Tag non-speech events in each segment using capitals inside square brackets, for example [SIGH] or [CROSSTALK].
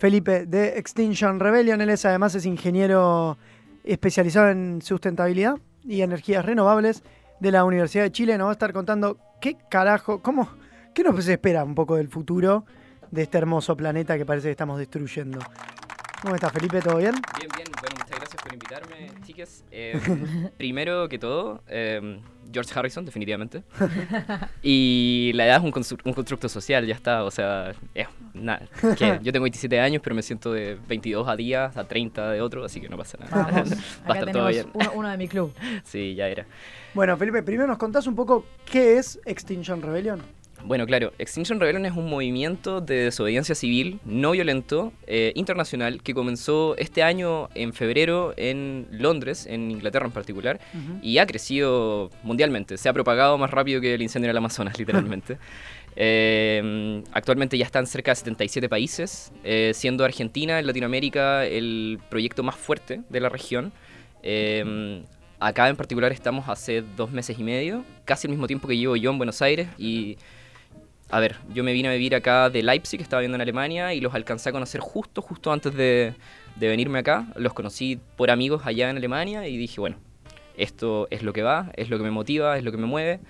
Felipe de Extinction Rebellion. Él es además es ingeniero especializado en sustentabilidad y energías renovables de la Universidad de Chile. Nos va a estar contando qué carajo, cómo, qué nos espera un poco del futuro de este hermoso planeta que parece que estamos destruyendo. ¿Cómo estás, Felipe? ¿Todo bien? Bien, bien. Bueno, por invitarme, chicas. Eh, [LAUGHS] primero que todo, eh, George Harrison, definitivamente. [LAUGHS] Y la edad es un, constru- un constructo social, ya está. O sea, nada. [LAUGHS] Yo tengo 27 años, pero me siento de 22 a días, a 30 de otro, así que no pasa nada. Vamos, Va a acá estar todo bien. uno, uno de mi club. Sí, ya era. Bueno, Felipe, primero nos contás un poco qué es Extinction Rebellion. Bueno, claro, Extinction Rebellion es un movimiento de desobediencia civil no violento eh, internacional que comenzó este año en febrero en Londres, en Inglaterra en particular, y ha crecido mundialmente. Se ha propagado más rápido que el incendio en el Amazonas, [LAUGHS] literalmente. Eh, actualmente ya están cerca de 77 países, eh, siendo Argentina en Latinoamérica el proyecto más fuerte de la región. Acá en particular estamos hace dos meses y medio, casi al mismo tiempo que llevo yo en Buenos Aires y a ver, yo me vine a vivir acá de Leipzig, que estaba viviendo en Alemania, y los alcancé a conocer justo, justo antes de, de venirme acá. Los conocí por amigos allá en Alemania y dije, bueno, esto es lo que va, es lo que me motiva, es lo que me mueve.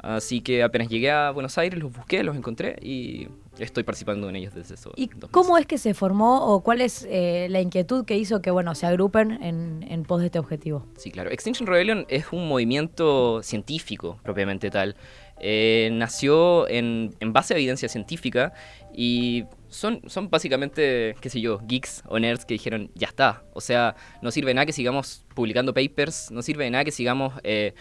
Así que apenas llegué a Buenos Aires, los busqué, los encontré y estoy participando en ellos desde esos ¿Y cómo meses. es que se formó o cuál es eh, la inquietud que hizo que bueno se agrupen en, en pos de este objetivo? Sí, claro. Extinction Rebellion es un movimiento científico, propiamente tal. Eh, nació en, en base a evidencia científica y son, son básicamente, qué sé yo, geeks o nerds que dijeron, ya está. O sea, no sirve nada que sigamos publicando papers, no sirve de nada que sigamos eh,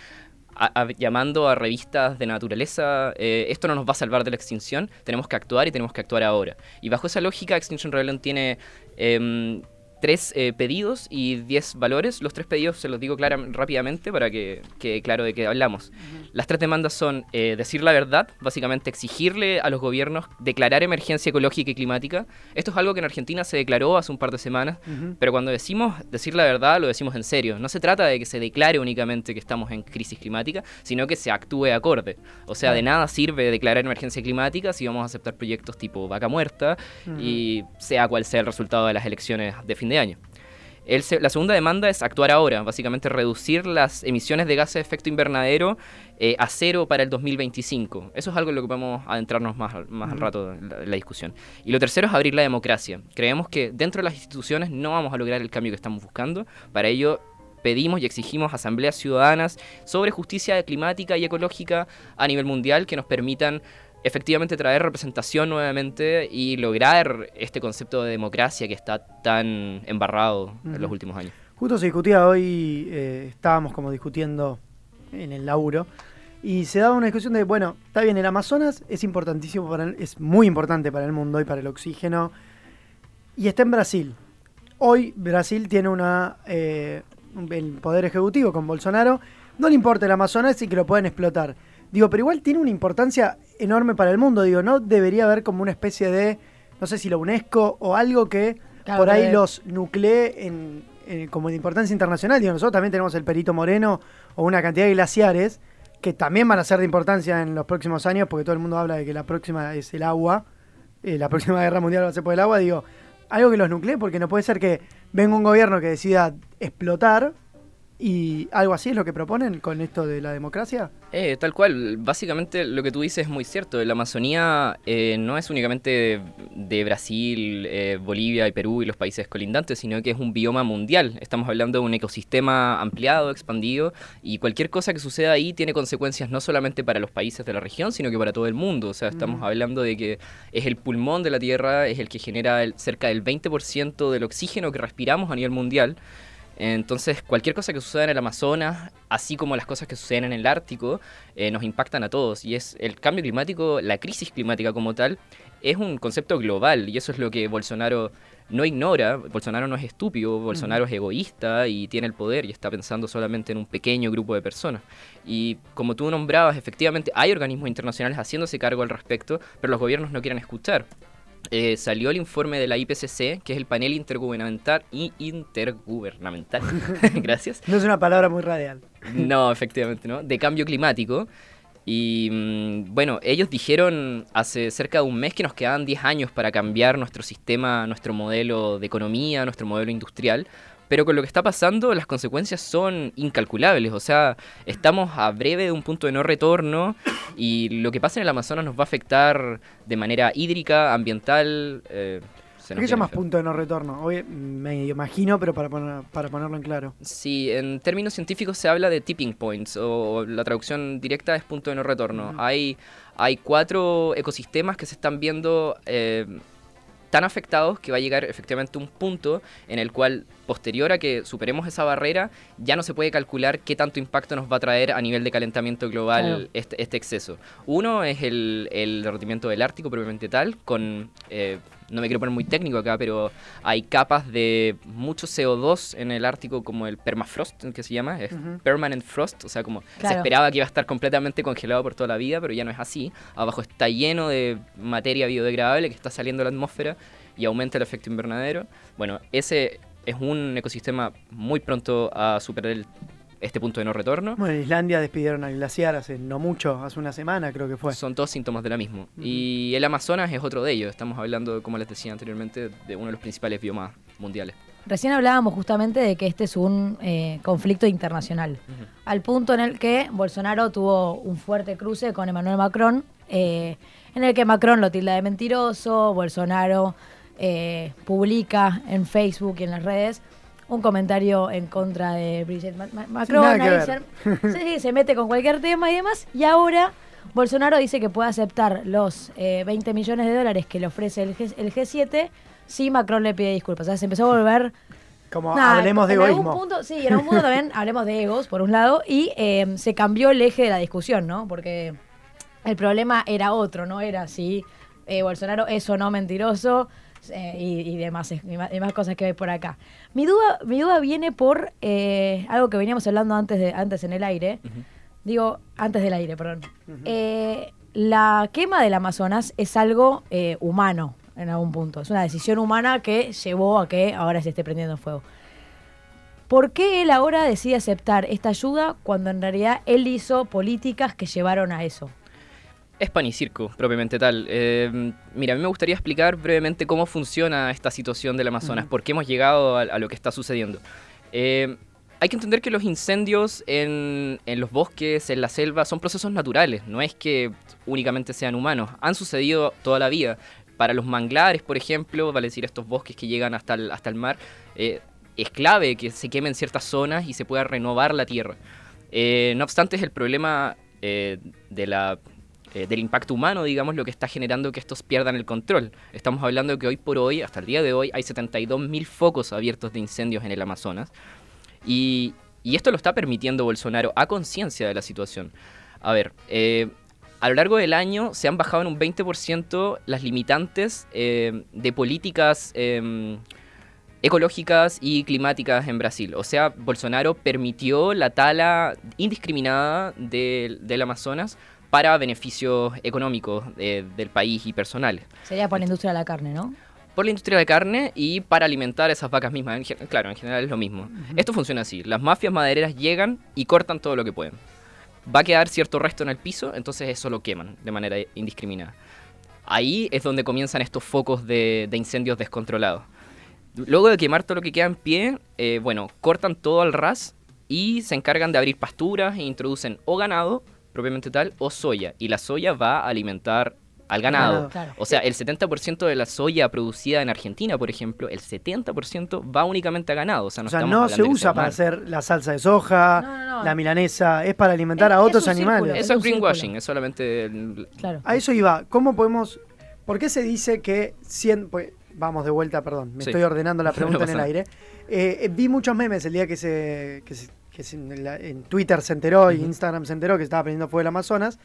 llamando a revistas de naturaleza. eh, esto no nos va a salvar de la extinción, tenemos que actuar y tenemos que actuar ahora. Y bajo esa lógica, Extinction Rebellion tiene... em, tres eh, pedidos y diez valores. Los tres pedidos se los digo clara- rápidamente para que quede claro de qué hablamos. Las tres demandas son eh, decir la verdad, básicamente exigirle a los gobiernos declarar emergencia ecológica y climática. Esto es algo que en Argentina se declaró hace un par de semanas, pero cuando decimos decir la verdad lo decimos en serio. No se trata de que se declare únicamente que estamos en crisis climática, sino que se actúe acorde. O sea, de nada sirve declarar emergencia climática si vamos a aceptar proyectos tipo vaca muerta y sea cual sea el resultado de las elecciones de fin de año. El la segunda demanda es actuar ahora, básicamente reducir las emisiones de gases de efecto invernadero eh, a cero para el 2025. Eso es algo en lo que vamos a adentrarnos más, al- más al rato en la, en la discusión. Y lo tercero es abrir la democracia. Creemos que dentro de las instituciones no vamos a lograr el cambio que estamos buscando. Para ello pedimos y exigimos asambleas ciudadanas sobre justicia climática y ecológica a nivel mundial que nos permitan efectivamente traer representación nuevamente y lograr este concepto de democracia que está tan embarrado en los últimos años. Justo se discutía hoy, eh, estábamos como discutiendo en el laburo, y se daba una discusión de, bueno, está bien, el Amazonas es importantísimo, para el- es muy importante para el mundo y para el oxígeno, y está en Brasil. Hoy Brasil tiene una eh, el poder ejecutivo con Bolsonaro, no le importa el Amazonas y que lo pueden explotar. Digo, pero igual tiene una importancia enorme para el mundo, digo, no debería haber como una especie de, no sé si la UNESCO o algo que Claro, por ahí que- los nuclee en, en- como de importancia internacional. Digo, nosotros también tenemos el Perito Moreno o una cantidad de glaciares que también van a ser de importancia en los próximos años, porque todo el mundo habla de que la próxima es el agua, eh, la próxima [LAUGHS] guerra mundial va a ser por el agua. Digo, algo que los nuclee, porque no puede ser que venga un gobierno que decida explotar y algo así es lo que proponen con esto de la democracia. Eh, tal cual, básicamente lo que tú dices es muy cierto. La Amazonía eh, no es únicamente de, de Brasil, eh, Bolivia y Perú y los países colindantes, sino que es un bioma mundial. Estamos hablando de un ecosistema ampliado, expandido, y cualquier cosa que suceda ahí tiene consecuencias no solamente para los países de la región, sino que para todo el mundo. O sea, estamos hablando de que es el pulmón de la Tierra, es el que genera el- cerca del 20% del oxígeno que respiramos a nivel mundial. Entonces, cualquier cosa que suceda en el Amazonas, así como las cosas que suceden en el Ártico, eh, nos impactan a todos. Y es el cambio climático, la crisis climática como tal, es un concepto global. Y eso es lo que Bolsonaro no ignora. Bolsonaro no es estúpido, Bolsonaro es egoísta y tiene el poder y está pensando solamente en un pequeño grupo de personas. Y como tú nombrabas, efectivamente hay organismos internacionales haciéndose cargo al respecto, pero los gobiernos no quieren escuchar. Eh, salió el informe de la IPCC, que es el panel intergubernamental y intergubernamental. [LAUGHS] [LAUGHS] Gracias. No es una palabra muy radial. No, efectivamente, ¿no? De cambio climático. Y mm, bueno, ellos dijeron hace cerca de un mes que nos quedaban 10 años para cambiar nuestro sistema, nuestro modelo de economía, nuestro modelo industrial. Pero con lo que está pasando, las consecuencias son incalculables. O sea, estamos a breve de un punto de no retorno y lo que pasa en el Amazonas nos va a afectar de manera hídrica, ambiental. Eh, se ¿Qué llamas feo. punto de no retorno? Hoy me imagino, pero para, poner- para ponerlo en claro. Sí, en términos científicos se habla de tipping points, o la traducción directa es punto de no retorno. hay, hay cuatro ecosistemas que se están viendo eh, tan afectados que va a llegar efectivamente un punto en el cual, posterior a que superemos esa barrera, ya no se puede calcular qué tanto impacto nos va a traer a nivel de calentamiento global Claro. este, este exceso. Uno es el, el derretimiento del Ártico propiamente tal, con... eh, no me quiero poner muy técnico acá, pero hay capas de mucho CO2 en el Ártico, como el permafrost, que se llama, es Ujú. permanent frost, o sea, como se esperaba que iba a estar completamente congelado por toda la vida, pero ya no es así. Abajo está lleno de materia biodegradable que está saliendo a la atmósfera y aumenta el efecto invernadero. Bueno, ese es un ecosistema muy pronto a superar el- este punto de no retorno. Bueno, en Islandia despidieron al glaciar hace no mucho, hace una semana creo que fue. Son todos síntomas de la misma. Y el Amazonas es otro de ellos. Estamos hablando, como les decía anteriormente, de uno de los principales biomas mundiales. Recién hablábamos justamente de que este es un eh, conflicto internacional, al punto en el que Bolsonaro tuvo un fuerte cruce con Emmanuel Macron, eh, en el que Macron lo tilda de mentiroso, Bolsonaro eh, publica en Facebook y en las redes un comentario en contra de Ma- Macron, se, [LAUGHS] sí, se mete con cualquier tema y demás, y ahora Bolsonaro dice que puede aceptar los eh, 20 millones de dólares que le ofrece el, G- el G7 si Macron le pide disculpas. O sea, se empezó a volver Como Nada, hablemos de en egoísmo. Algún punto, sí, en algún punto también [LAUGHS] hablemos de egos, por un lado, y eh, se cambió el eje de la discusión, ¿no? Porque el problema era otro, no era si eh, Bolsonaro es o no mentiroso eh, y, y demás, y más, cosas que hay por acá. Mi duda, mi duda viene por eh, algo que veníamos hablando antes, de, antes en el aire. Digo, antes del aire, perdón. Eh, la quema del Amazonas es algo humano en algún punto. Es una decisión humana que llevó a que ahora se esté prendiendo fuego. ¿Por qué él ahora decide aceptar esta ayuda cuando en realidad él hizo políticas que llevaron a eso? Es pan y circo, propiamente tal. Eh, mira, a mí me gustaría explicar brevemente cómo funciona esta situación del Amazonas, por qué hemos llegado a, a lo que está sucediendo. Eh, hay que entender que los incendios en, en los bosques, en la selva, son procesos naturales, no es que únicamente sean humanos, han sucedido toda la vida. Para los manglares, por ejemplo, vale decir estos bosques que llegan hasta el, hasta el mar, eh, es clave que se quemen ciertas zonas y se pueda renovar la tierra. No obstante, es el problema de la, eh, del impacto humano, digamos, lo que está generando que estos pierdan el control. Estamos hablando de que hoy por hoy, hasta el día de hoy, hay 72.000 focos abiertos de incendios en el Amazonas. Y, esto lo está permitiendo Bolsonaro a conciencia de la situación. A ver, eh, a lo largo del año se han bajado en un 20% las limitantes eh, de políticas eh, ecológicas y climáticas en Brasil. O sea, Bolsonaro permitió la tala indiscriminada del Amazonas para beneficios económicos del país y personales. Sería por la industria de la carne, ¿no? Por la industria de carne y para alimentar esas vacas mismas. En claro, en general es lo mismo. Esto funciona así. Las mafias madereras llegan y cortan todo lo que pueden. Va a quedar cierto resto en el piso, entonces eso lo queman de manera indiscriminada. Ahí es donde comienzan estos focos de, de incendios descontrolados. Luego de quemar todo lo que queda en pie, eh, bueno, cortan todo al ras y se encargan de abrir pasturas e introducen o ganado, propiamente tal, o soya. Y la soya va a alimentar al ganado. Claro. O sea, el 70% de la soya producida en Argentina, por ejemplo, el 70% va únicamente a ganado. O sea, no, o sea, estamos no hablando se usa para hacer la salsa de soja, No, no, no. la milanesa, es para alimentar Es- a otros animales. círculo. Eso Es greenwashing, círculo. es solamente... el- Claro. A eso iba. ¿Cómo podemos.? ¿Por qué se dice que. Cien, pues, vamos de vuelta, perdón. Me Sí. estoy ordenando la [LAUGHS] pregunta No en el aire. Eh, eh, vi muchos memes el día que se. Que se- que en, Twitter se enteró y Ujú. Instagram se enteró que estaba prendiendo fuego el Amazonas.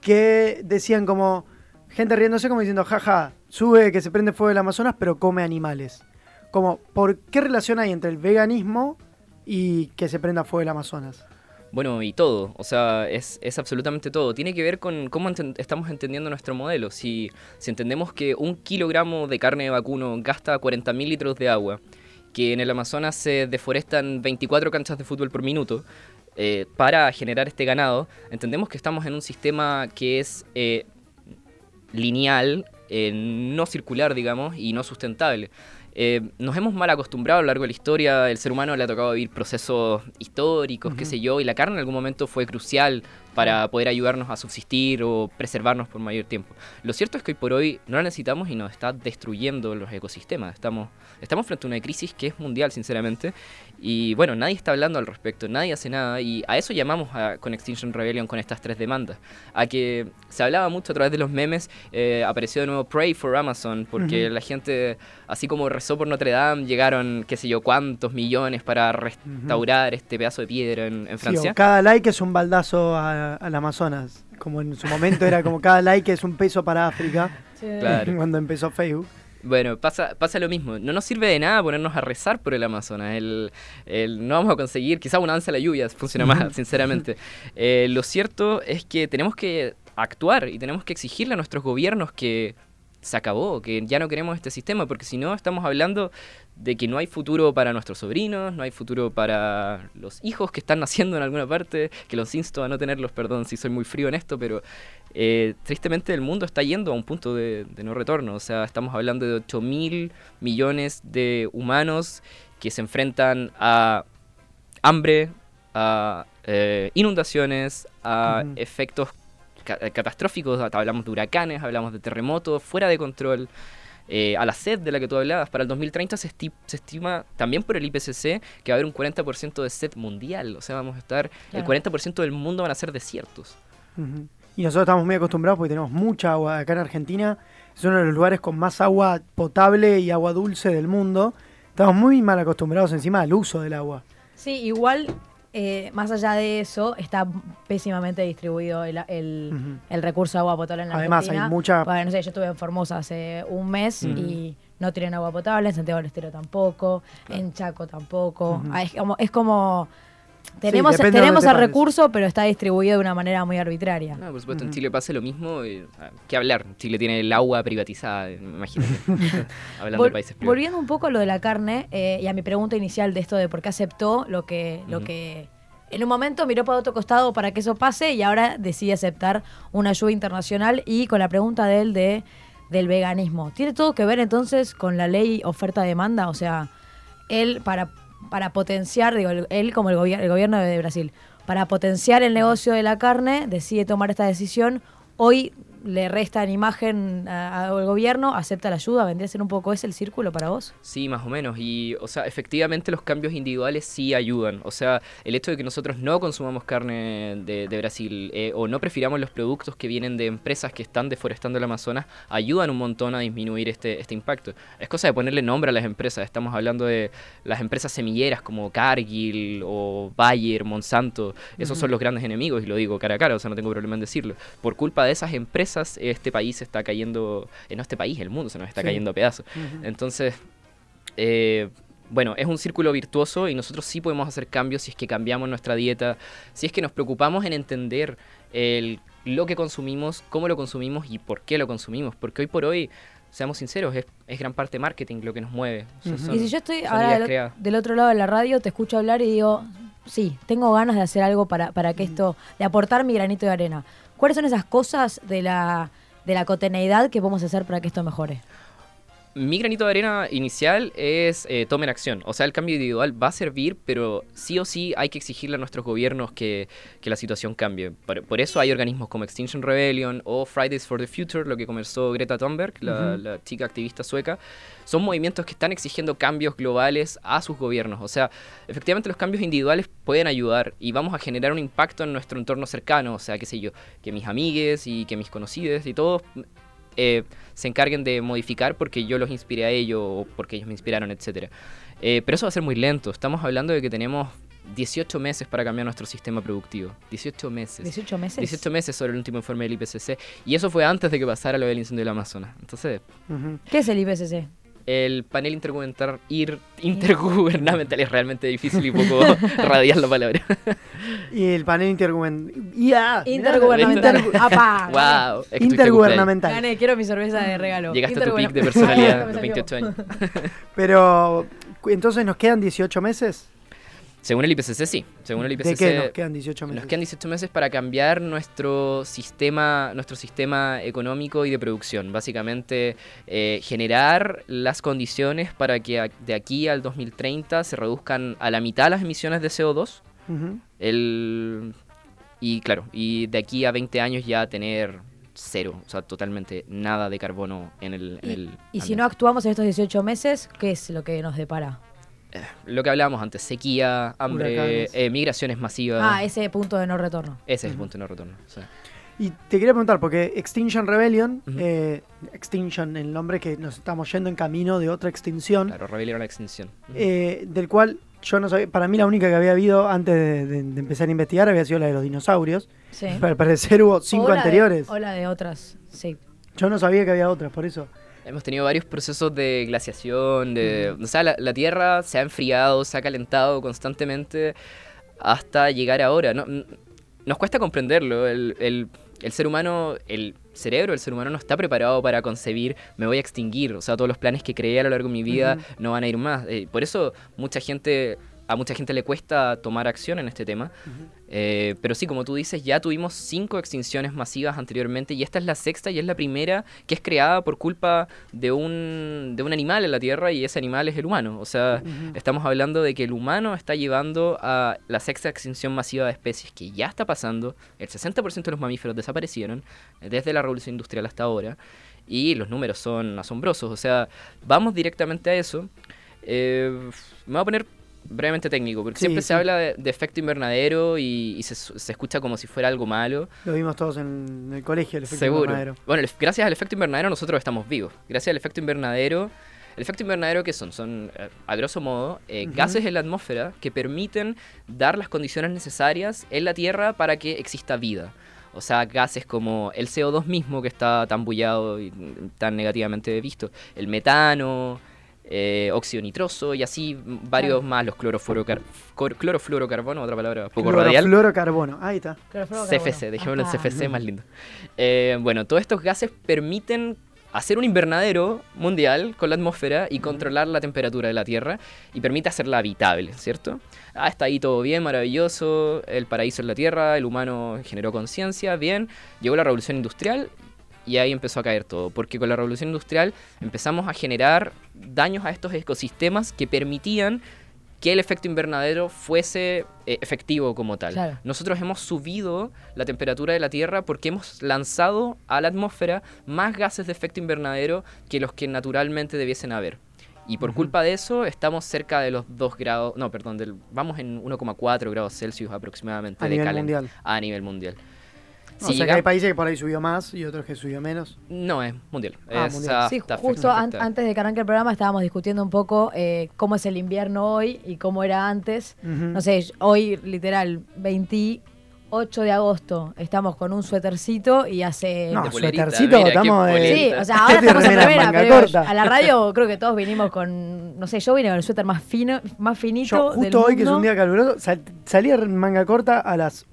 Que decían como. Gente riéndose como diciendo, jaja, sube que se prende fuego el Amazonas, pero come animales. Como, ¿por qué relación hay entre el veganismo y que se prenda fuego el Amazonas? Bueno, y todo, o sea, es, es absolutamente todo. Tiene que ver con cómo enten- estamos entendiendo nuestro modelo. Si, si entendemos que un kilogramo de carne de vacuno gasta 40.000 litros de agua, que en el Amazonas se deforestan 24 canchas de fútbol por minuto, eh, para generar este ganado, entendemos que estamos en un sistema que es eh, lineal, eh, no circular, digamos, y no sustentable. Nos hemos mal acostumbrado a lo largo de la historia, el ser humano le ha tocado vivir procesos históricos, qué sé yo, y la carne en algún momento fue crucial para poder ayudarnos a subsistir o preservarnos por mayor tiempo. Lo cierto es que hoy por hoy no la necesitamos y nos está destruyendo los ecosistemas. Estamos, estamos frente a una crisis que es mundial, sinceramente, y bueno, nadie está hablando al respecto, nadie hace nada, y a eso llamamos a, con Extinction Rebellion con estas tres demandas. A que se hablaba mucho a través de los memes, eh, apareció de nuevo Pray for Amazon, porque la gente, así como rezó por Notre Dame, llegaron qué sé yo cuántos millones para restaurar este pedazo de piedra en, en Sí, Francia. o cada like es un baldazo a- al Amazonas. Como en su momento era como cada like es un peso para África. [LAUGHS] Claro. Cuando empezó Facebook. Bueno, pasa, pasa lo mismo. No nos sirve de nada ponernos a rezar por el Amazonas. El, el- no vamos a conseguir, quizá una danza a la lluvia funciona más, [LAUGHS] sinceramente. Eh, lo cierto es que tenemos que actuar y tenemos que exigirle a nuestros gobiernos que se acabó, que ya no queremos este sistema, porque si no estamos hablando de que no hay futuro para nuestros sobrinos, no hay futuro para los hijos que están [LAUGHS] naciendo en alguna parte, que los insto a no tenerlos, perdón si soy muy frío en esto, pero eh, tristemente el mundo está yendo a un punto de, de no retorno. O sea, estamos hablando de 8 mil millones de humanos que se enfrentan a hambre, a eh, inundaciones, a Ujú. efectos ca- eh, catastróficos. Hablamos de huracanes, hablamos de terremotos fuera de control. eh, a la sed de la que tú hablabas, para el 2030 se, esti- se estima también por el IPCC que va a haber un 40% de sed mundial. O sea, vamos a estar, el Claro. 40% del mundo van a ser desiertos. Y nosotros estamos muy acostumbrados porque tenemos mucha agua acá en Argentina. Es uno de los lugares con más agua potable y agua dulce del mundo. Estamos muy mal acostumbrados encima al uso del agua. Sí, igual, eh, más allá de eso, está pésimamente distribuido el, el- el recurso de agua potable en la Además, Argentina. hay mucha- Bueno, no sé, yo estuve en Formosa hace un mes y no tienen agua potable, en Santiago del Estero tampoco, en Chaco tampoco. Ah, es, como, es como... Tenemos, tenemos el te pares. recurso, pero está distribuido de una manera muy arbitraria. No, por supuesto, en Ujú. Chile pasa lo mismo. y, ah, ¿Qué hablar? Chile tiene el agua privatizada, imagínate. [LAUGHS] Hablando Vol- de países privados. volviendo un poco a lo de la carne eh, y a mi pregunta inicial de esto de por qué aceptó lo que, lo que en un momento miró para otro costado para que eso pase y ahora decide aceptar una ayuda internacional y con la pregunta de él de del veganismo. ¿Tiene todo que ver entonces con la ley oferta-demanda? O sea, él para, para potenciar, digo, él como el, gobier- el gobierno de Brasil, para potenciar el negocio de la carne, decide tomar esta decisión. Hoy le resta en imagen al gobierno, acepta la ayuda, vendría a ser un poco ese el círculo para vos. Sí, más o menos. Y, o sea, efectivamente los cambios individuales sí ayudan. O sea, el hecho de que nosotros no consumamos carne de, de Brasil eh, o no prefiramos los productos que vienen de empresas que están deforestando el Amazonas ayudan un montón a disminuir este, este impacto. Es cosa de ponerle nombre a las empresas. Estamos hablando de las empresas semilleras como Cargill o Bayer, Monsanto. Esos son los grandes enemigos y lo digo cara a cara, o sea, no tengo problema en decirlo. Por culpa de esas empresas, este país está cayendo, eh, no este país, el mundo se nos está Sí. cayendo a pedazos. Entonces, eh, bueno, es un círculo virtuoso y nosotros sí podemos hacer cambios si es que cambiamos nuestra dieta, si es que nos preocupamos en entender el- lo que consumimos, cómo lo consumimos y por qué lo consumimos. Porque hoy por hoy, seamos sinceros, es, es gran parte marketing lo que nos mueve. O sea, Ujú. son- y si yo estoy ahora del, del otro lado de la radio, te escucho hablar y digo, sí, tengo ganas de hacer algo para, para que esto, de aportar mi granito de arena. ¿Cuáles son esas cosas de la, de la cotidianeidad que podemos hacer para que esto mejore? Mi granito de arena inicial es eh, tomen acción. O sea, el cambio individual va a servir, pero sí o sí hay que exigirle a nuestros gobiernos que, que la situación cambie. Por, por eso hay organismos como Extinction Rebellion o Fridays for the Future, lo que comenzó Greta Thunberg, la, la chica activista sueca. Son movimientos que están exigiendo cambios globales a sus gobiernos. O sea, efectivamente los cambios individuales pueden ayudar y vamos a generar un impacto en nuestro entorno cercano. O sea, qué sé yo, que mis amigues y que mis conocidos y todos eh, se encarguen de modificar porque yo los inspiré a ellos o porque ellos me inspiraron, etc. pero eso va a ser muy lento. Estamos hablando de que tenemos 18 meses para cambiar nuestro sistema productivo. 18 meses. 18 meses. 18 meses sobre el último informe del IPCC. Y eso fue antes de que pasara lo del incendio del Amazonas. Entonces, Ujú. ¿Qué es el IPCC? El panel intergubernamental, ir- intergubernamental es realmente difícil y poco [LAUGHS] radial la palabra. Y el panel intergubernamental. ¡Ya! Intergubernamental. ¡Apa! wow. es que Intergubernamental. Gané, quiero mi cerveza de regalo. Llegaste a tu pic de personalidad [LAUGHS] salió. 28 años. Pero, entonces nos quedan 18 meses. Según el IPCC, sí. Según el IPCC, ¿De qué nos quedan 18 meses? Nos quedan 18 meses para cambiar nuestro sistema, nuestro sistema económico y de producción. Básicamente, eh, generar las condiciones para que a- de aquí al 2030 se reduzcan a la mitad las emisiones de CO2. Ujú. El, y claro, y de aquí a 20 años ya tener cero, o sea, totalmente nada de carbono en el... en Y, el y si no actuamos en estos 18 meses, ¿qué es lo que nos depara? Lo que hablábamos antes, sequía, hambre, eh, migraciones masivas. Ah, ese punto de no retorno. Ese es el punto de no retorno. sí. Y te quería preguntar, porque Extinction Rebellion, eh, Extinction, el nombre que nos estamos yendo en camino de otra extinción, Claro, rebelión a la extinción. Eh, del cual yo no sabía, para mí la única que había habido antes de, de- de empezar a investigar había sido la de los dinosaurios. Sí. Pero al parecer hubo cinco O la de- anteriores. o la de otras, sí. Yo no sabía que había otras, por eso. Hemos tenido varios procesos de glaciación, de, o sea, la, la Tierra se ha enfriado, se ha calentado constantemente hasta llegar ahora. No, nos cuesta comprenderlo. El, el- el ser humano, el cerebro del ser humano no está preparado para concebir, me voy a extinguir. O sea, todos los planes que creé a lo largo de mi vida no van a ir más. Eh, por eso mucha gente, a mucha gente le cuesta tomar acción en este tema. Eh, pero sí, como tú dices, ya tuvimos cinco extinciones masivas anteriormente y esta es la sexta y es la primera que es creada por culpa de un, de un animal en la Tierra y ese animal es el humano. O sea, estamos hablando de que el humano está llevando a la sexta extinción masiva de especies que ya está pasando. El 60% de los mamíferos desaparecieron desde la revolución industrial hasta ahora y los números son asombrosos. O sea, vamos directamente a eso. Eh, me voy a poner brevemente técnico, porque Sí, siempre sí. se habla de, de efecto invernadero y, y se, se escucha como si fuera algo malo. Lo vimos todos en el colegio, el efecto Seguro. invernadero. Bueno, el- gracias al efecto invernadero nosotros estamos vivos. Gracias al efecto invernadero. El efecto invernadero, ¿qué son? Son, eh, a grosso modo, eh, gases en la atmósfera que permiten dar las condiciones necesarias en la Tierra para que exista vida. O sea, gases como el CO2 mismo, que está tan bullado y tan negativamente visto, el metano, eh, óxido nitroso y así varios más, los clorofluorocar clorofluorocarbono, otra palabra poco radial. Fluorocarbono. Ahí está. CFC, dejémoslo en. CFC más lindo. Eh, bueno, todos estos gases permiten hacer un invernadero mundial con la atmósfera y controlar la temperatura de la Tierra y permite hacerla habitable, ¿cierto? Ah, está ahí todo bien, maravilloso, el paraíso en la Tierra, el humano generó conciencia, bien, llegó la revolución industrial y ahí empezó a caer todo, porque con la revolución industrial empezamos a generar daños a estos ecosistemas que permitían que el efecto invernadero fuese eh, efectivo como tal. Claro. Nosotros hemos subido la temperatura de la Tierra porque hemos lanzado a la atmósfera más gases de efecto invernadero que los que naturalmente debiesen haber. Y por culpa de eso estamos cerca de los 2 grados, no, perdón, del, vamos en 1,4 grados Celsius aproximadamente A de nivel mundial. A nivel mundial. O sea que hay países que por ahí subió más y otros que subió menos. No, es mundial. Ah, Es, mundial. Sí, justo an- antes de que arranque el programa estábamos discutiendo un poco eh, cómo es el invierno hoy y cómo era antes. No sé, hoy literal, 28 de agosto, estamos con un suétercito y hace... No, suétercito, estamos de-. Sí, o sea, ahora [LAUGHS] estamos en manga pero corta. a la radio [LAUGHS] creo que todos vinimos con, no sé, yo vine con el suéter más fino, más finito Yo del justo hoy, que es un día caluroso, sal- salí en manga corta a las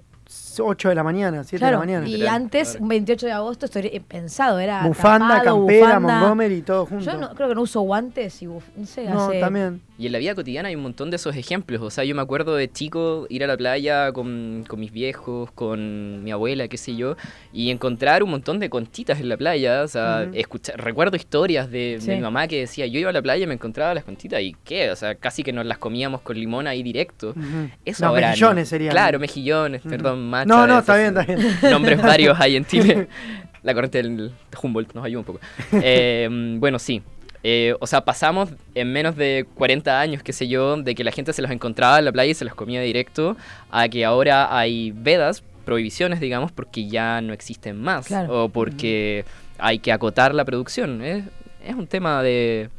8 de la mañana, 7 Claro, de la mañana. y Literal, antes, un 28 de agosto, estoy eh, pensado, era Bufanda, tapado, campera, bufanda. Montgomery, todo junto. Yo no, creo que no uso guantes y buf, no sé, No, hace- también. Y en la vida cotidiana hay un montón de esos ejemplos. O sea, yo me acuerdo de chico ir a la playa con, con mis viejos, con mi abuela, qué sé yo, y encontrar un montón de conchitas en la playa. O sea, escuchar, recuerdo historias de, mi mamá que decía, yo iba a la playa y me encontraba las conchitas y qué, o sea, casi que nos las comíamos con limón ahí directo. Eso no, ahora mejillones no. serían. Claro, mejillones, perdón, No, no, está bien, está bien. [LAUGHS] Nombres varios hay en Chile. [LAUGHS] La corriente del de Humboldt nos ayuda un poco. Eh, bueno, sí. Eh, o sea, pasamos en menos de 40 años, qué sé yo, de que la gente se los encontraba en la playa y se los comía directo, a que ahora hay vedas, prohibiciones, digamos, porque ya no existen más. Claro. O porque hay que acotar la producción. Es, es un tema de,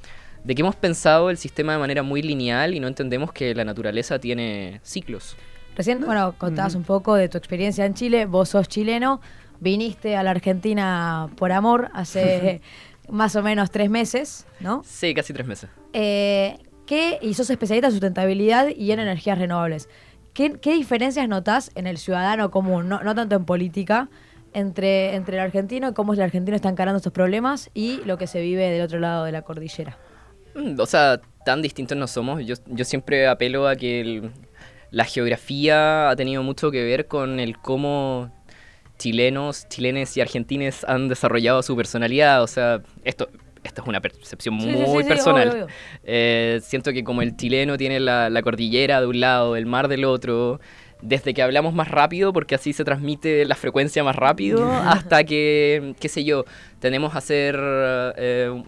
de que hemos pensado el sistema de manera muy lineal y no entendemos que la naturaleza tiene ciclos. Recién, bueno, contabas un poco de tu experiencia en Chile. Vos sos chileno, viniste a la Argentina por amor hace [LAUGHS] más o menos tres meses, ¿no? Sí, casi tres meses. Eh, ¿qué, y sos especialista en sustentabilidad y en energías renovables. ¿Qué, qué diferencias notás en el ciudadano común, no, no tanto en política, entre, entre el argentino y cómo el argentino está encarando estos problemas y lo que se vive del otro lado de la cordillera? Mm, O sea, tan distintos no somos. Yo, yo siempre apelo a que el- la geografía ha tenido mucho que ver con el cómo chilenos, chilenes y argentines han desarrollado su personalidad. O sea, esto, esto es una percepción sí, muy sí, sí, personal. obvio, obvio. Eh, siento que como el chileno tiene la, la cordillera de un lado, el mar del otro, desde que hablamos más rápido, porque así se transmite la frecuencia más rápido, [LAUGHS] hasta que, qué sé yo, tenemos a hacer... eh,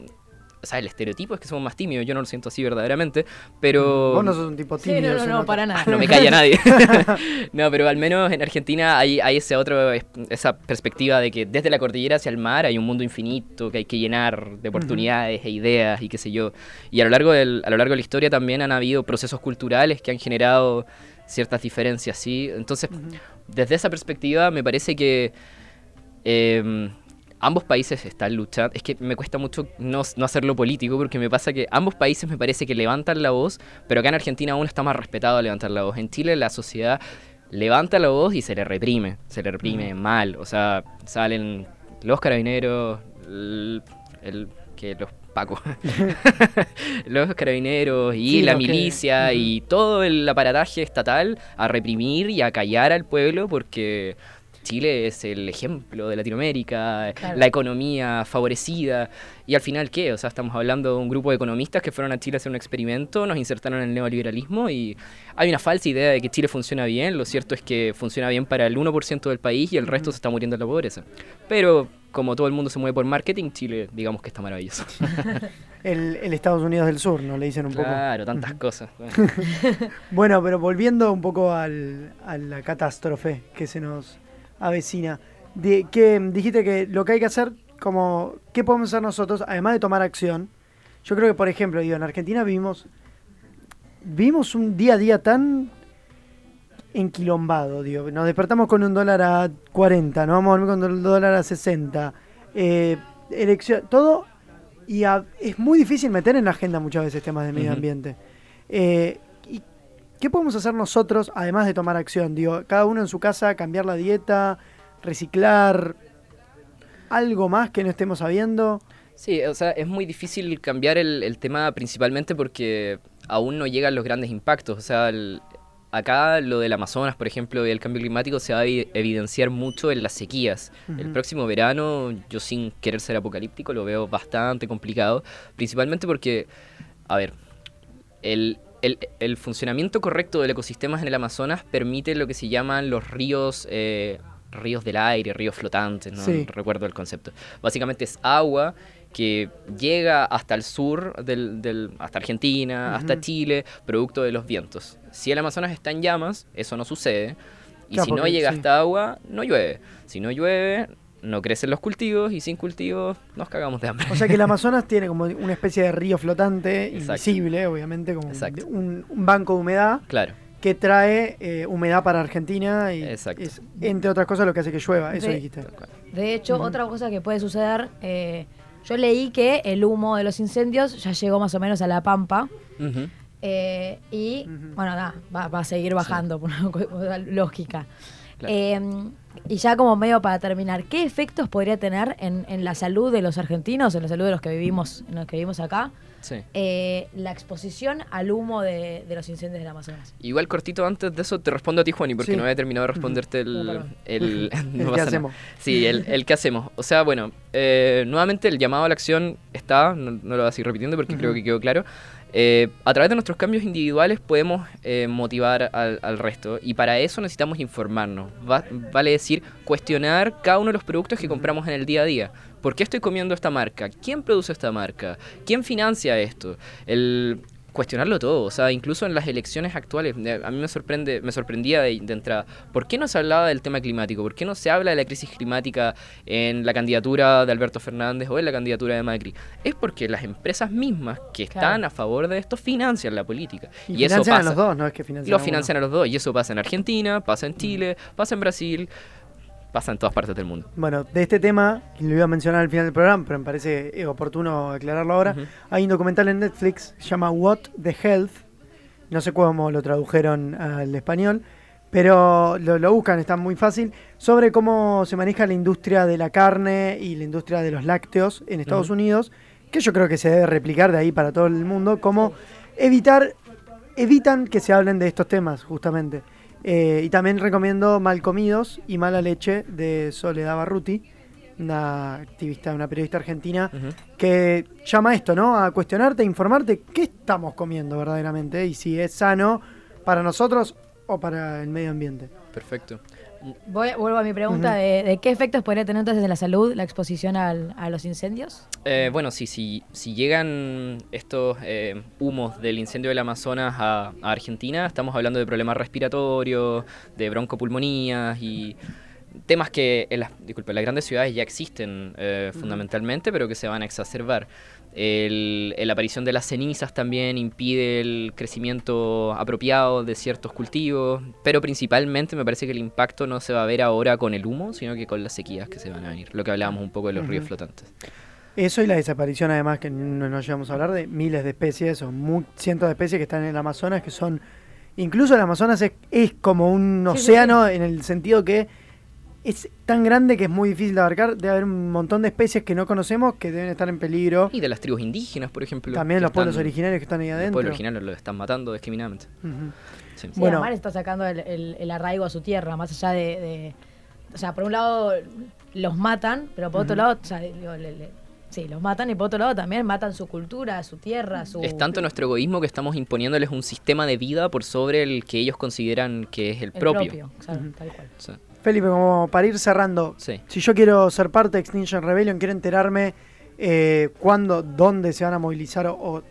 o sea, el estereotipo es que somos más tímidos, yo no lo siento así verdaderamente, pero... Vos no sos un tipo Sí, tímido. no, no, no, nota. para [LAUGHS] nada. No me calla nadie. [LAUGHS] [LAUGHS] no, pero al menos en Argentina hay, hay ese otro, esa perspectiva de que desde la cordillera hacia el mar hay un mundo infinito que hay que llenar de oportunidades e ideas y qué sé yo. Y a lo largo del, a lo largo de la historia también han habido procesos culturales que han generado ciertas diferencias, ¿sí? Entonces, desde esa perspectiva me parece que eh, ambos países están luchando. Es que me cuesta mucho no, no hacerlo político porque me pasa que ambos países me parece que levantan la voz, pero acá en Argentina aún está más respetado levantar la voz. En Chile la sociedad levanta la voz y se le reprime, se le reprime mal. O sea, salen los carabineros, el, el- que los pacos, [LAUGHS] [LAUGHS] los carabineros y Sí, la milicia y todo el aparataje estatal a reprimir y a callar al pueblo porque Chile es el ejemplo de Latinoamérica, Claro. la economía favorecida. Y al final, ¿qué? O sea, estamos hablando de un grupo de economistas que fueron a Chile a hacer un experimento, nos insertaron en el neoliberalismo y hay una falsa idea de que Chile funciona bien. Lo cierto es que funciona bien para el 1% del país y el resto se está muriendo en la pobreza. Pero como todo el mundo se mueve por marketing, Chile, digamos que está maravilloso. [LAUGHS] El, el Estados Unidos del Sur, ¿no? Le dicen un poco. Claro, tantas cosas. [LAUGHS] Bueno, pero volviendo un poco al- a la catástrofe que se nos avecina. De, que dijiste que lo que hay que hacer, como, ¿qué podemos hacer nosotros, además de tomar acción? Yo creo que, por ejemplo, digo, en Argentina vivimos, vivimos un día a día tan enquilombado, digo. Nos despertamos con un dólar a 40, nos vamos a dormir con un dólar a 60. Eh, elección, todo. Y a- es muy difícil meter en la agenda muchas veces temas de medio ambiente. Eh, ¿Qué podemos hacer nosotros, además de tomar acción? Digo, cada uno en su casa, cambiar la dieta, reciclar, algo más que no estemos sabiendo. Sí, o sea, es muy difícil cambiar el, el tema principalmente porque aún no llegan los grandes impactos. O sea, el- acá lo del Amazonas, por ejemplo, y el cambio climático se va a evi- evidenciar mucho en las sequías. El próximo verano, yo sin querer ser apocalíptico, lo veo bastante complicado, principalmente porque, a ver, el, el- el funcionamiento correcto del ecosistema en el Amazonas permite lo que se llaman los ríos, eh, ríos del aire, ríos flotantes, no Sí. recuerdo el concepto. Básicamente es agua que llega hasta el sur, del, del- hasta Argentina, hasta. Chile, producto de los vientos. Si el Amazonas está en llamas, eso no sucede. Y Claro, si no porque- llega sí. hasta agua, no llueve. Si no llueve, no crecen los cultivos y sin cultivos nos cagamos de hambre. O sea que el [LAUGHS] Amazonas tiene como una especie de río flotante, Exacto. invisible, obviamente, como un, un banco de humedad Claro. que trae eh, humedad para Argentina y Exacto. es, entre otras cosas, lo que hace que llueva. Eso De- dijiste. De hecho, otra cosa que puede suceder, eh, yo leí que el humo de los incendios ya llegó más o menos a la pampa. Eh, y bueno, nada, va, va a seguir bajando por una lógica. Claro. Y ya como medio para terminar, ¿qué efectos podría tener en, en la salud de los argentinos, en la salud de los que vivimos, en los que vivimos acá, Sí. eh, la exposición al humo de, de los incendios del Amazonas? Igual cortito antes de eso te respondo a ti, Juani, porque Sí. no había terminado de responderte el... Perdón. el, [LAUGHS] [LAUGHS] no El nada. hacemos. Sí, el, el que hacemos. O sea, bueno, eh, nuevamente el llamado a la acción está, no, no lo voy a seguir repitiendo porque creo Ujú. que quedó claro. Eh, a través de nuestros cambios individuales podemos eh, motivar al, al resto y para eso necesitamos informarnos. Va- vale decir, cuestionar cada uno de los productos que compramos en el día a día. ¿Por qué estoy comiendo esta marca? ¿Quién produce esta marca? ¿Quién financia esto? El cuestionarlo todo, o sea, incluso en las elecciones actuales, de- a mí me sorprende, me sorprendía de, de entrada, ¿por qué no se hablaba del tema climático? ¿Por qué no se habla de la crisis climática en la candidatura de Alberto Fernández o en la candidatura de Macri? Es porque las empresas mismas que están a favor de esto financian la política. Y, eso financian pasa. a los dos, no es que financian uno. financian a los dos, y eso pasa en Argentina, pasa en Chile, pasa en Brasil, pasa en todas partes del mundo. Bueno, de este tema, lo iba a mencionar al final del programa, pero me parece eh, oportuno aclararlo ahora. Hay un documental en Netflix, se llama What the Health. No sé cómo lo tradujeron al español, pero lo, lo buscan, está muy fácil. Sobre cómo se maneja la industria de la carne y la industria de los lácteos en Estados. Unidos, que yo creo que se debe replicar de ahí para todo el mundo. Cómo evitar evitan que se hablen de estos temas, justamente. Eh, y también recomiendo Mal Comidos y Mala Leche de Soledad Barruti, una activista, una periodista argentina, que llama a esto, ¿no? A cuestionarte, a informarte qué estamos comiendo verdaderamente y si es sano para nosotros o para el medio ambiente. Perfecto. Voy- vuelvo a mi pregunta de, de qué efectos podría tener entonces en la salud la exposición al- a los incendios. Eh, bueno, sí, sí, si llegan estos eh, humos del incendio del Amazonas a, a Argentina, estamos hablando de problemas respiratorios, de broncopulmonías y temas que en las, disculpe, en las grandes ciudades ya existen eh, fundamentalmente, pero que se van a exacerbar. El- la aparición de las cenizas también impide el crecimiento apropiado de ciertos cultivos, pero principalmente me parece que el impacto no se va a ver ahora con el humo, sino que con las sequías que se van a venir, lo que hablábamos un poco de los ríos flotantes. Eso y la desaparición, además, que no nos llegamos a hablar de miles de especies o mu- cientos de especies que están en el Amazonas, que son. Incluso el Amazonas es, es como un Sí, sí, océano en el sentido que es tan grande que es muy difícil de abarcar. Debe haber un montón de especies que no conocemos que deben estar en peligro. Y de las tribus indígenas, por ejemplo. También los pueblos están- originarios que están ahí Los adentro. pueblos originarios los están matando discriminadamente. Sí. Sí, Bueno. además está sacando el, el- el arraigo a su tierra, más allá de, de- O sea, por un lado los matan, pero por otro lado, o sea, digo, le- le- sí, los matan y por otro lado también matan su cultura, su tierra, su... Es tanto nuestro egoísmo que estamos imponiéndoles un sistema de vida por sobre el que ellos consideran que es el, el propio. claro, Ujú. tal cual. Sí. Felipe, como para ir cerrando, Sí. si yo quiero ser parte de Extinction Rebellion, quiero enterarme eh, cuándo, dónde se van a movilizar o,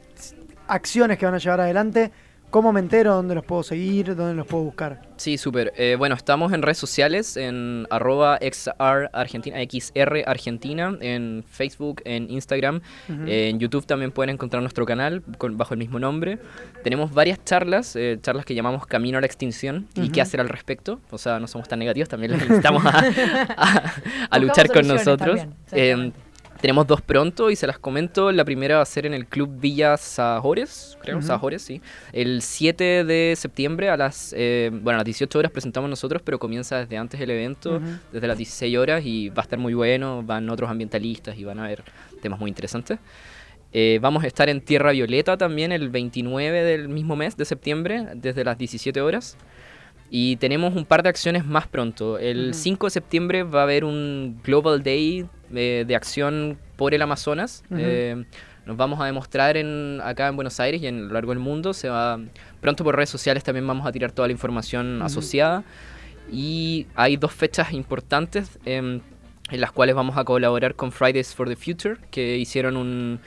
acciones que van a llevar adelante, ¿cómo me entero? ¿Dónde los puedo seguir? ¿Dónde los puedo buscar? Sí, súper. Eh, bueno, estamos en redes sociales, en arroba XR Argentina, XR Argentina, en Facebook, en Instagram, eh, en YouTube también pueden encontrar nuestro canal con- bajo el mismo nombre. Tenemos varias charlas, eh, charlas que llamamos Camino a la Extinción y qué hacer al respecto. O sea, no somos tan negativos, también les [LAUGHS] invitamos a, a- a luchar con nosotros. también, Eh. Tenemos dos pronto y se las comento. La primera va a ser en el Club Villa Sajores, creo, Ujú. Sajores, sí. El 7 de septiembre a las, eh, bueno, a las 18 horas presentamos nosotros, pero comienza desde antes el evento, Ujú. desde las 16 horas y va a estar muy bueno. Van otros ambientalistas y van a ver temas muy interesantes. Eh, vamos a estar en Tierra Violeta también el 29 del mismo mes de septiembre, desde las 17 horas. Y tenemos un par de acciones más pronto. El Ujú. 5 de septiembre va a haber un Global Day eh, de acción por el Amazonas. Ujú. Eh, nos vamos a demostrar en, acá en Buenos Aires y en a lo largo del mundo. Se va, pronto por redes sociales también vamos a tirar toda la información Ujú. asociada. Y hay dos fechas importantes em, en las cuales vamos a colaborar con Fridays for the Future, que hicieron un,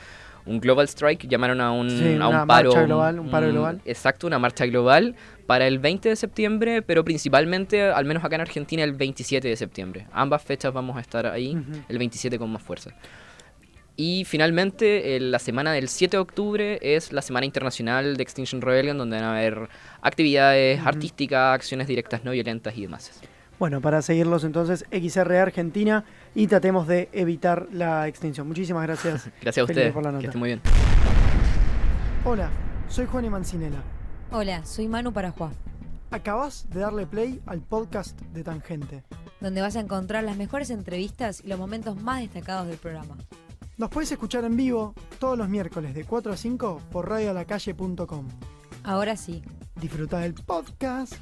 un Global Strike, llamaron a un, Sí, a una un paro. marcha global, un paro global. Exacto, una marcha global para el 20 de septiembre, pero principalmente, al menos acá en Argentina, el 27 de septiembre. Ambas fechas vamos a estar ahí, el 27 con más fuerza. Y finalmente, eh, la semana del 7 de octubre es la Semana Internacional de Extinction Rebellion, donde van a haber actividades artísticas, acciones directas no violentas y demás. Bueno, para seguirlos entonces, XR Argentina y tratemos de evitar la extinción. Muchísimas gracias. [LAUGHS] Gracias a ustedes, por la que estén muy bien. Hola, soy Juan Mancinela. Hola, soy Manu Parajuá, Acabas de darle play al podcast de Tangente. donde vas a encontrar las mejores entrevistas y los momentos más destacados del programa. Nos puedes escuchar en vivo todos los miércoles de 4 a 5 por radioalacalle.com. Ahora sí, Disfruta del podcast.